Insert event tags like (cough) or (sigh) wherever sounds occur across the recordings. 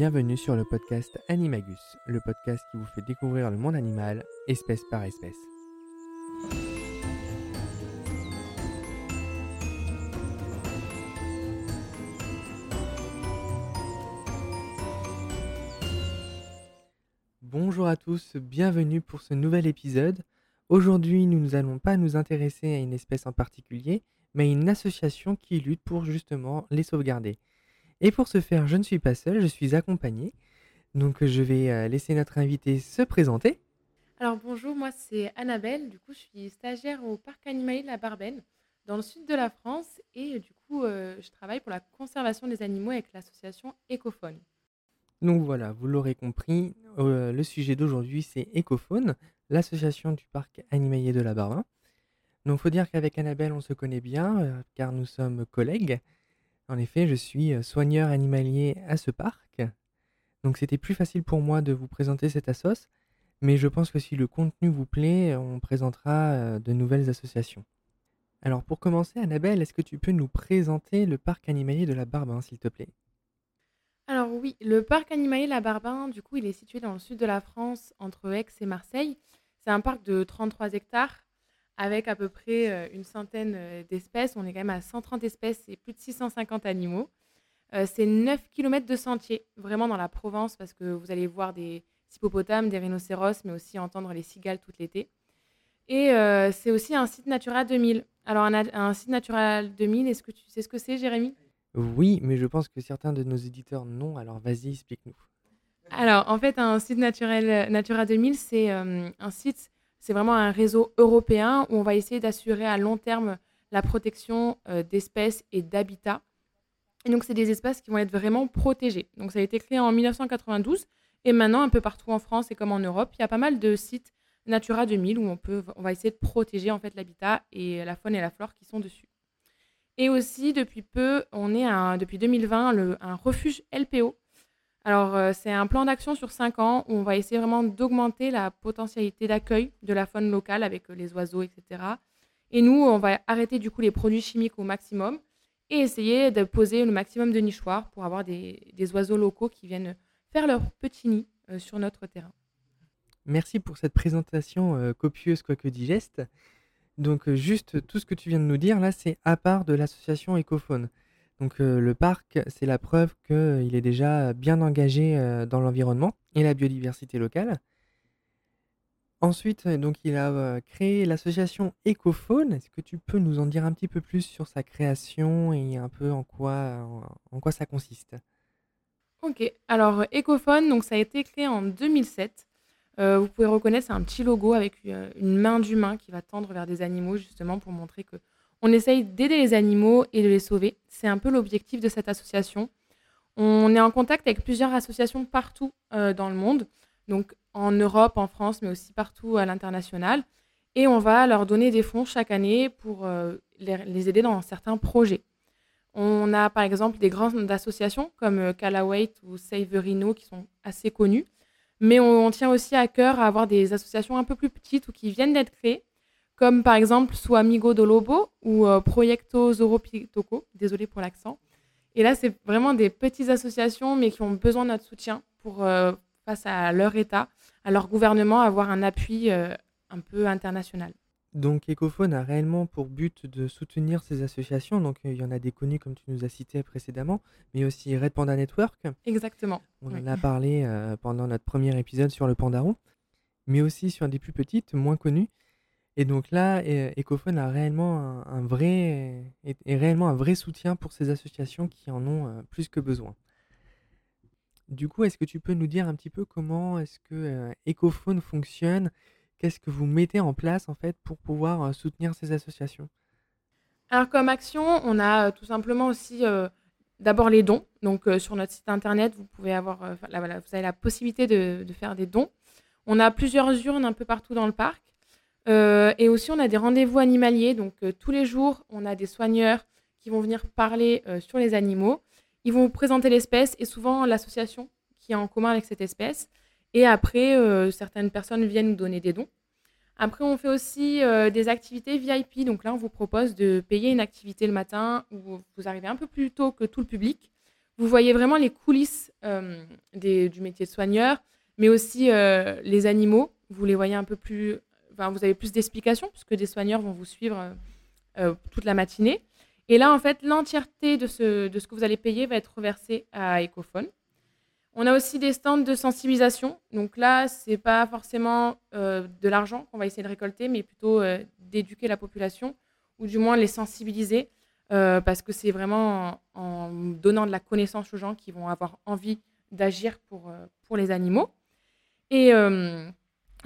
bienvenue sur le podcast Animagus, le podcast qui vous fait découvrir le monde animal, espèce par espèce. Bonjour à tous, bienvenue pour ce nouvel épisode. Aujourd'hui, nous n'allons pas nous intéresser à une espèce en particulier, mais à une association qui lutte pour justement les sauvegarder. Et pour ce faire, je ne suis pas seul, je suis accompagné. Donc je vais euh, laisser notre invité se présenter. Alors bonjour, moi c'est Annabelle, du coup je suis stagiaire au parc animalier de la Barbenne, dans le sud de la France, et du coup euh, je travaille pour la conservation des animaux avec l'association Ecophone. Donc voilà, vous l'aurez compris, euh, le sujet d'aujourd'hui c'est Ecophone, l'association du parc animalier de la Barbenne. Donc il faut dire qu'avec Annabelle on se connaît bien, car nous sommes collègues. En effet, je suis euh, soigneur animalier à ce parc. Donc c'était plus facile pour moi de vous présenter cette assoce, mais je pense que si le contenu vous plaît, on présentera euh, de nouvelles associations. Alors pour commencer, Annabelle, est-ce que tu peux nous présenter le parc animalier de la Barbin, s'il te plaît? Alors oui, le parc animalier de la Barbin, du coup, il est situé dans le sud de la France, entre Aix et Marseille. C'est un parc de 33 hectares avec à peu près euh, une centaine euh, d'espèces. On est quand même à 130 espèces et plus de 650 animaux. Euh, c'est 9 km de sentier, vraiment dans la Provence, parce que vous allez voir des hippopotames, des rhinocéros, mais aussi entendre les cigales tout l'été. Et c'est aussi un site Natura 2000. Alors, un, site Natura 2000, est-ce que tu sais ce que c'est, Jérémy? Oui, mais je pense que certains de nos éditeurs non. Alors, vas-y, explique-nous. Alors, en fait, un site naturel, Natura 2000, c'est un site c'est vraiment un réseau européen où on va essayer d'assurer à long terme la protection euh, d'espèces et d'habitats. Et donc, c'est des espaces qui vont être vraiment protégés. Donc, ça a été créé en 1992 et maintenant, un peu partout en France et comme en Europe, il y a pas mal de sites Natura 2000 où on, peut, on va essayer de protéger en fait l'habitat et la faune et la flore qui sont dessus. Et aussi, depuis peu, on est depuis 2020 le, un refuge LPO alors, euh, c'est un plan d'action sur cinq ans où on va essayer vraiment d'augmenter la potentialité d'accueil de la faune locale avec euh, les oiseaux, etc. Et nous, on va arrêter du coup les produits chimiques au maximum et essayer de poser le maximum de nichoirs pour avoir des, oiseaux locaux qui viennent faire leur petit nid euh, sur notre terrain. Merci pour cette présentation copieuse quoique digeste. Donc juste tout ce que tu viens de nous dire là, c'est à part de l'association Ecofaune. Donc euh, le parc, c'est la preuve qu'il est déjà bien engagé euh, dans l'environnement et la biodiversité locale. Ensuite, donc il a euh, créé l'association Ecofaune. Est-ce que tu peux nous en dire un petit peu plus sur sa création et un peu en quoi, ça consiste? Ok, alors Ecofaune, donc ça a été créé en 2007. vous pouvez reconnaître, c'est un petit logo avec une main d'humain qui va tendre vers des animaux justement pour montrer que on essaye d'aider les animaux et de les sauver. C'est un peu l'objectif de cette association. On est en contact avec plusieurs associations partout euh, dans le monde, donc en Europe, en France, mais aussi partout à l'international. Et on va leur donner des fonds chaque année pour euh, les, aider dans certains projets. On a par exemple des grandes associations comme euh, Calaway ou Save Rhino qui sont assez connues, mais on, on, tient aussi à cœur à avoir des associations un peu plus petites ou qui viennent d'être créées comme par exemple Su Amigo do Lobo ou euh, Proyecto Zoropitoco, désolé pour l'accent. Et là, c'est vraiment des petites associations, mais qui ont besoin de notre soutien pour, euh, face à leur État, à leur gouvernement, avoir un appui euh, un peu international. Donc Ecophone a réellement pour but de soutenir ces associations. Donc il y en a des connues comme tu nous as cité précédemment, mais aussi Red Panda Network. Exactement. On en a parlé pendant notre premier épisode sur le Pandaro, mais aussi sur des plus petites, moins connues. Et donc là, Ecophone a réellement un, vrai, est, réellement un vrai soutien pour ces associations qui en ont euh, plus que besoin. Du coup, est-ce que tu peux nous dire un petit peu comment est-ce que euh, Ecophone fonctionne? Qu'est-ce que vous mettez en place en fait pour pouvoir euh, soutenir ces associations? Alors comme action, on a tout simplement aussi d'abord les dons. Donc sur notre site internet, vous pouvez avoir, avez la possibilité de faire des dons. On a plusieurs urnes un peu partout dans le parc. Euh, et aussi, on a des rendez-vous animaliers. Donc, euh, tous les jours, on a des soigneurs qui vont venir parler euh, sur les animaux. Ils vont vous présenter l'espèce et souvent l'association qui est en commun avec cette espèce. Et après, certaines personnes viennent nous donner des dons. Après, on fait aussi des activités VIP. Donc là, on vous propose de payer une activité le matin où vous arrivez un peu plus tôt que tout le public. vous voyez vraiment les coulisses du métier de soigneur, mais aussi les animaux. Vous les voyez un peu plus. Vous avez plus d'explications, puisque des soigneurs vont vous suivre toute la matinée. Et là, en fait, l'entièreté de ce, de ce que vous allez payer va être reversée à Ecophone. On a aussi des stands de sensibilisation. Donc là, ce n'est pas forcément euh, de l'argent qu'on va essayer de récolter, mais plutôt euh, d'éduquer la population, ou du moins les sensibiliser, euh, parce que c'est vraiment en, donnant de la connaissance aux gens qui vont avoir envie d'agir pour, pour les animaux. Et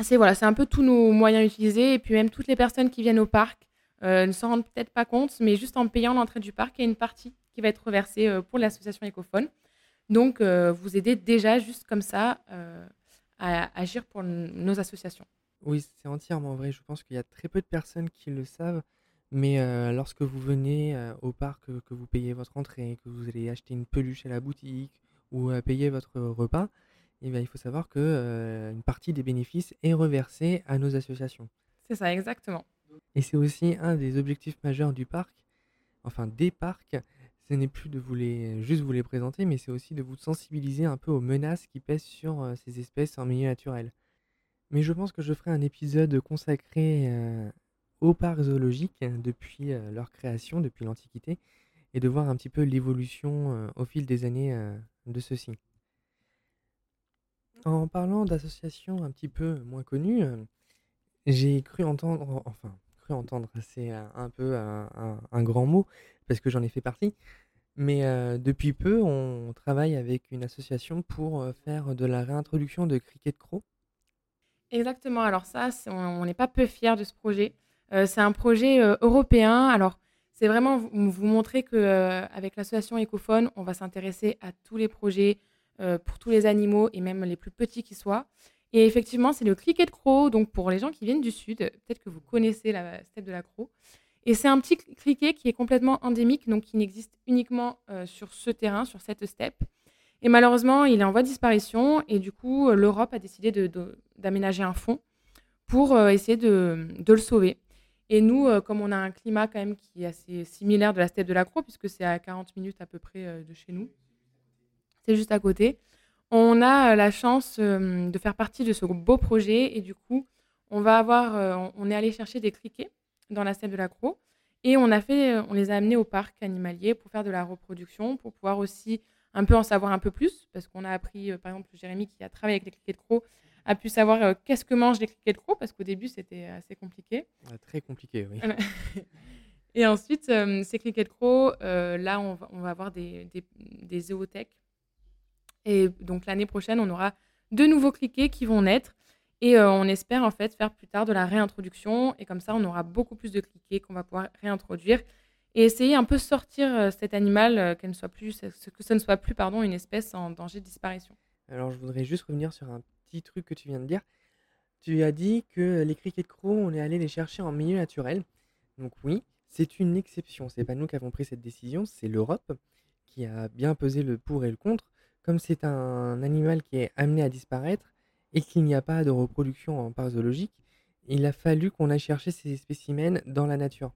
c'est voilà, un peu tous nos moyens utilisés, et puis même toutes les personnes qui viennent au parc euh, ne s'en rendent peut-être pas compte, mais juste en payant l'entrée du parc, il y a une partie qui va être reversée euh, pour l'association Ecophone. Donc, euh, vous aidez déjà juste comme ça à agir pour nos associations. Oui, c'est entièrement vrai. Je pense qu'il y a très peu de personnes qui le savent. Mais lorsque vous venez au parc, que vous payez votre entrée, que vous allez acheter une peluche à la boutique ou payer votre repas, eh bien, il faut savoir qu'une partie des bénéfices est reversée à nos associations. C'est ça, exactement. Et c'est aussi un des objectifs majeurs du parc, enfin des parcs, ce n'est plus de vous les, juste vous les présenter, mais c'est aussi de vous sensibiliser un peu aux menaces qui pèsent sur euh, ces espèces en milieu naturel. Mais je pense que je ferai un épisode consacré euh, aux parcs zoologiques depuis euh, leur création, depuis l'Antiquité, et de voir un petit peu l'évolution au fil des années de ceux-ci. En parlant d'associations un petit peu moins connues, j'ai cru entendre, enfin entendre, c'est un peu un, grand mot, parce que j'en ai fait partie. Mais depuis peu, on travaille avec une association pour faire de la réintroduction de cricket croc. Exactement. Alors ça, on n'est pas peu fiers de ce projet. c'est un projet européen. Alors, c'est vraiment vous, montrer qu'avec l'association Ecophone, on va s'intéresser à tous les projets pour tous les animaux et même les plus petits qui soient. Et effectivement, c'est le criquet de croc. Donc, pour les gens qui viennent du sud, peut-être que vous connaissez la steppe de la croc. Et c'est un petit criquet qui est complètement endémique, donc qui n'existe uniquement euh, sur ce terrain, sur cette steppe. Et malheureusement, il est en voie de disparition. Et du coup, euh, l'Europe a décidé d'aménager un fonds pour euh, essayer de, le sauver. Et nous, comme on a un climat quand même qui est assez similaire de la steppe de la Croix, puisque c'est à 40 minutes à peu près de chez nous, c'est juste à côté, on a la chance de faire partie de ce beau projet et du coup, on va avoir, on est allé chercher des criquets dans la steppe de la Croix et on a fait, on les a amenés au parc animalier pour faire de la reproduction, pour pouvoir aussi un peu en savoir un peu plus, parce qu'on a appris, par exemple, Jérémy qui a travaillé avec les criquets de croc a pu savoir qu'est-ce que mangent les criquets de croc, parce qu'au début c'était assez compliqué. très compliqué, oui. (laughs) et ensuite, ces criquets de croc, là on va, avoir des, des, des zoothèques et donc l'année prochaine, on aura de nouveaux cliquets qui vont naître. Et euh, on espère en fait faire plus tard de la réintroduction. Et comme ça, on aura beaucoup plus de cliquets qu'on va pouvoir réintroduire. Et essayer un peu sortir euh, cet animal, euh, qu'elle ne soit plus, que ce ne soit plus pardon, une espèce en danger de disparition. Alors je voudrais juste revenir sur un petit truc que tu viens de dire. Tu as dit que les criquets de croc, on est allé les chercher en milieu naturel. Donc oui, c'est une exception. C'est pas nous qui avons pris cette décision, c'est l'Europe qui a bien pesé le pour et le contre comme c'est un animal qui est amené à disparaître et qu'il n'y a pas de reproduction en parc zoologique, il a fallu qu'on aille chercher ces spécimens dans la nature.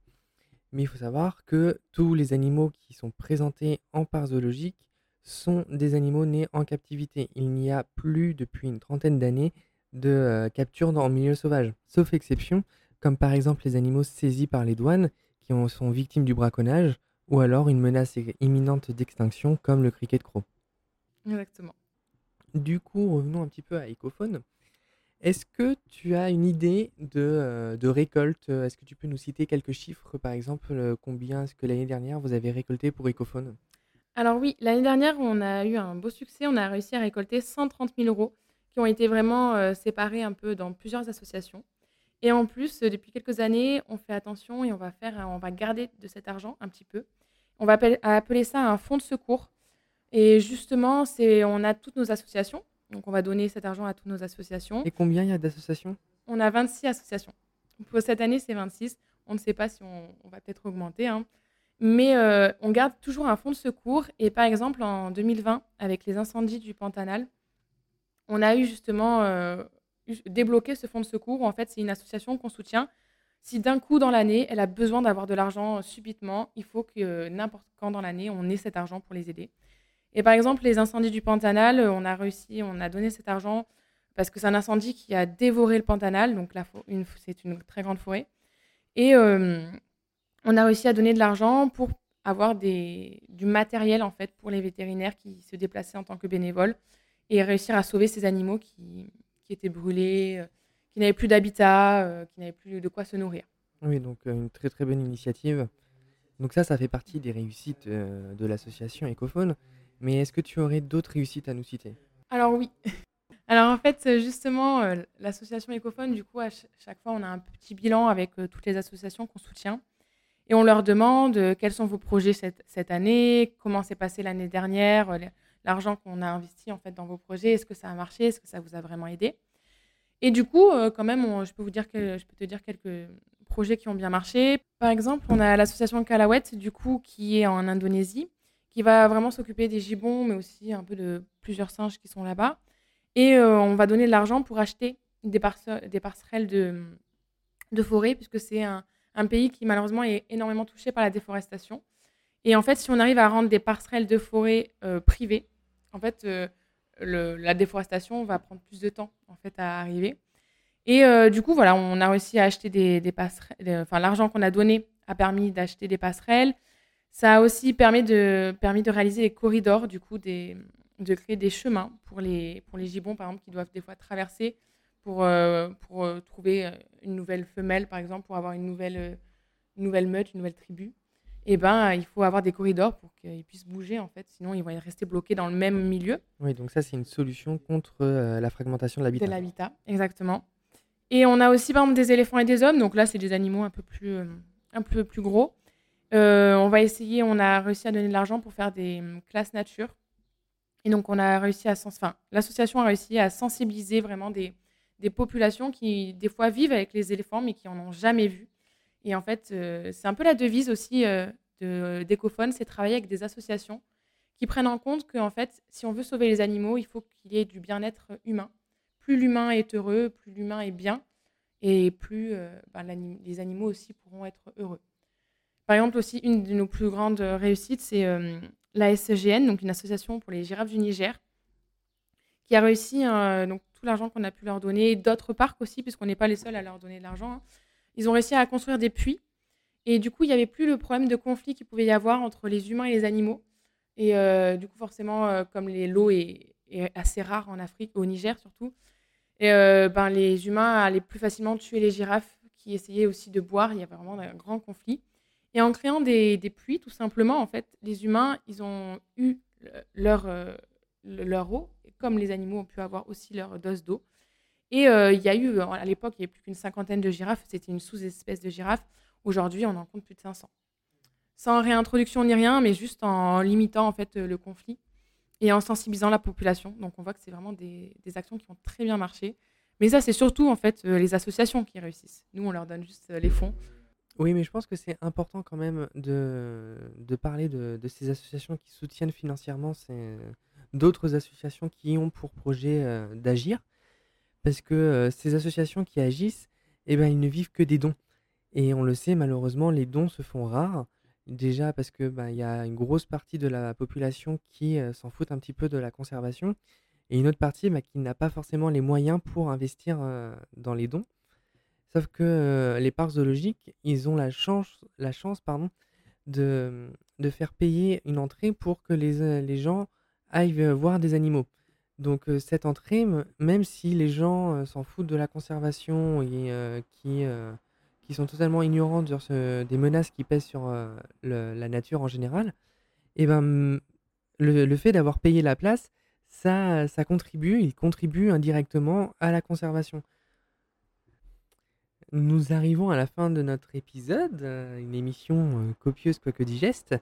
Mais il faut savoir que tous les animaux qui sont présentés en parc zoologique sont des animaux nés en captivité. Il n'y a plus depuis une trentaine d'années de euh, capture le milieu sauvage, sauf exception, comme par exemple les animaux saisis par les douanes qui sont victimes du braconnage, ou alors une menace imminente d'extinction comme le criquet de croc. Exactement. Du coup, revenons un petit peu à Ecophone. Est-ce que tu as une idée de, euh, de récolte? Est-ce que tu peux nous citer quelques chiffres, par exemple, euh, combien est-ce que l'année dernière vous avez récolté pour Ecophone Alors oui, l'année dernière, on a eu un beau succès. On a réussi à récolter 130 000 euros qui ont été vraiment euh, séparés un peu dans plusieurs associations. Et en plus, depuis quelques années, on fait attention et on va faire, on va garder de cet argent un petit peu. On va appeler ça un fonds de secours. Et justement, c'est, on a toutes nos associations. Donc, on va donner cet argent à toutes nos associations. Et combien il y a d'associations? On a 26 associations. Pour cette année, c'est 26. On ne sait pas si on, va peut-être augmenter. Hein. Mais euh, on garde toujours un fonds de secours. Et par exemple, en 2020, avec les incendies du Pantanal, on a eu justement euh, débloqué ce fonds de secours. en fait, c'est une association qu'on soutient. Si d'un coup dans l'année, elle a besoin d'avoir de l'argent subitement, il faut que n'importe quand dans l'année, on ait cet argent pour les aider. Et par exemple, les incendies du Pantanal, on a réussi, on a donné cet argent parce que c'est un incendie qui a dévoré le Pantanal, donc c'est une très grande forêt. Et on a réussi à donner de l'argent pour avoir du matériel en fait pour les vétérinaires qui se déplaçaient en tant que bénévoles et réussir à sauver ces animaux qui, étaient brûlés, qui n'avaient plus d'habitat, qui n'avaient plus de quoi se nourrir. Oui, donc une très très bonne initiative. Donc ça, ça fait partie des réussites de l'association Ecophone. Mais est-ce que tu aurais d'autres réussites à nous citer? Alors oui. (laughs) Alors en fait, justement, l'association Ecophone, du coup, à chaque fois, on a un petit bilan avec toutes les associations qu'on soutient. Et on leur demande quels sont vos projets cette, année, comment s'est passé l'année dernière, l'argent qu'on a investi en fait dans vos projets, est-ce que ça a marché, est-ce que ça vous a vraiment aidé? Et du coup, quand même, je peux vous dire je peux te dire quelques projets qui ont bien marché. Par exemple, on a l'association Kalawet, du coup, qui est en Indonésie, qui va vraiment s'occuper des gibbons, mais aussi un peu de plusieurs singes qui sont là-bas. Et euh, on va donner de l'argent pour acheter des, des de, forêt, puisque c'est un, pays qui malheureusement est énormément touché par la déforestation. Et en fait, si on arrive à rendre des passerelles de forêt euh, privées, en fait, euh, la déforestation va prendre plus de temps en fait à arriver. Et du coup, voilà, on a réussi à acheter des, des passerelles. Enfin, l'argent qu'on a donné a permis d'acheter des passerelles. Ça a aussi permis de, permis de réaliser des corridors, du coup, des, de créer des chemins pour les, pour les gibbons, par exemple, qui doivent des fois traverser pour, euh, pour euh, trouver euh, une nouvelle femelle, par exemple, pour avoir une nouvelle, nouvelle meute, une nouvelle tribu. Et eh ben, il faut avoir des corridors pour qu'ils puissent bouger, en fait, sinon ils vont rester bloqués dans le même milieu. Oui, donc ça, c'est une solution contre la fragmentation de l'habitat. De l'habitat, exactement. Et on a aussi, par exemple, des éléphants et des hommes. Donc là, c'est des animaux un peu plus, un peu plus gros. Euh, on va essayer, on a réussi à donner de l'argent pour faire des hum, classes nature. Et donc, on a réussi à, enfin, l'association a réussi à sensibiliser vraiment des, populations qui, des fois, vivent avec les éléphants, mais qui en ont jamais vu. Et en fait, euh, c'est un peu la devise aussi euh, d'Ecophone, c'est travailler avec des associations qui prennent en compte que, en fait, si on veut sauver les animaux, il faut qu'il y ait du bien-être humain. Plus l'humain est heureux, plus l'humain est bien, et plus ben, les animaux aussi pourront être heureux. Par exemple, aussi, une de nos plus grandes réussites, c'est euh, la SGN, donc une association pour les girafes du Niger, qui a réussi euh, donc, tout l'argent qu'on a pu leur donner, d'autres parcs aussi, puisqu'on n'est pas les seuls à leur donner de l'argent. Hein. Ils ont réussi à construire des puits. Et du coup, il n'y avait plus le problème de conflit qu'il pouvait y avoir entre les humains et les animaux. Et euh, du coup, forcément, comme l'eau est, assez rare en Afrique, au Niger surtout, ben, les humains allaient plus facilement tuer les girafes qui essayaient aussi de boire. Il y avait vraiment un grand conflit. Et en créant des, des, puits, tout simplement, en fait, les humains, ils ont eu leur, euh, leur eau, comme les animaux ont pu avoir aussi leur dose d'eau. Et euh, il y a eu, à l'époque, il n'y avait plus qu'une cinquantaine de girafes, c'était une sous-espèce de girafe. Aujourd'hui, on en compte plus de 500. Sans réintroduction ni rien, mais juste en limitant en fait le conflit et en sensibilisant la population. Donc on voit que c'est vraiment des, des, actions qui ont très bien marché. Mais ça, c'est surtout en fait euh, les associations qui réussissent. Nous, on leur donne juste les fonds oui, mais je pense que c'est important quand même de, parler de, de ces associations qui soutiennent financièrement d'autres associations qui ont pour projet euh, d'agir. Parce que euh, ces associations qui agissent, eh ben, ils ne vivent que des dons. Et on le sait, malheureusement, les dons se font rares. Déjà parce que ben, y a une grosse partie de la population qui euh, s'en fout un petit peu de la conservation. Et une autre partie ben, qui n'a pas forcément les moyens pour investir dans les dons. Sauf que les parcs zoologiques, ils ont la chance, la chance pardon, de, de faire payer une entrée pour que les, les gens aillent voir des animaux. Donc cette entrée, même si les gens s'en foutent de la conservation et qui, qui sont totalement ignorants ce, des menaces qui pèsent sur la nature en général, et eh ben, le, le fait d'avoir payé la place, ça, ça contribue, il contribue indirectement à la conservation. Nous arrivons à la fin de notre épisode, euh, une émission euh, copieuse quoique digeste.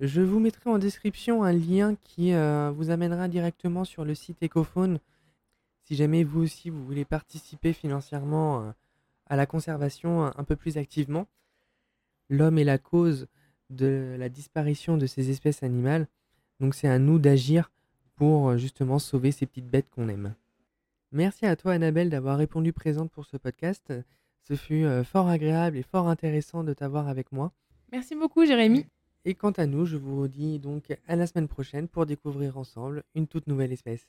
Je vous mettrai en description un lien qui euh, vous amènera directement sur le site Ecophone si jamais vous aussi vous voulez participer financièrement à la conservation un peu plus activement. L'homme est la cause de la disparition de ces espèces animales, donc c'est à nous d'agir pour justement sauver ces petites bêtes qu'on aime. Merci à toi Annabelle d'avoir répondu présente pour ce podcast. Ce fut euh, fort agréable et fort intéressant de t'avoir avec moi. Merci beaucoup Jérémy. Et quant à nous, je vous dis donc à la semaine prochaine pour découvrir ensemble une toute nouvelle espèce.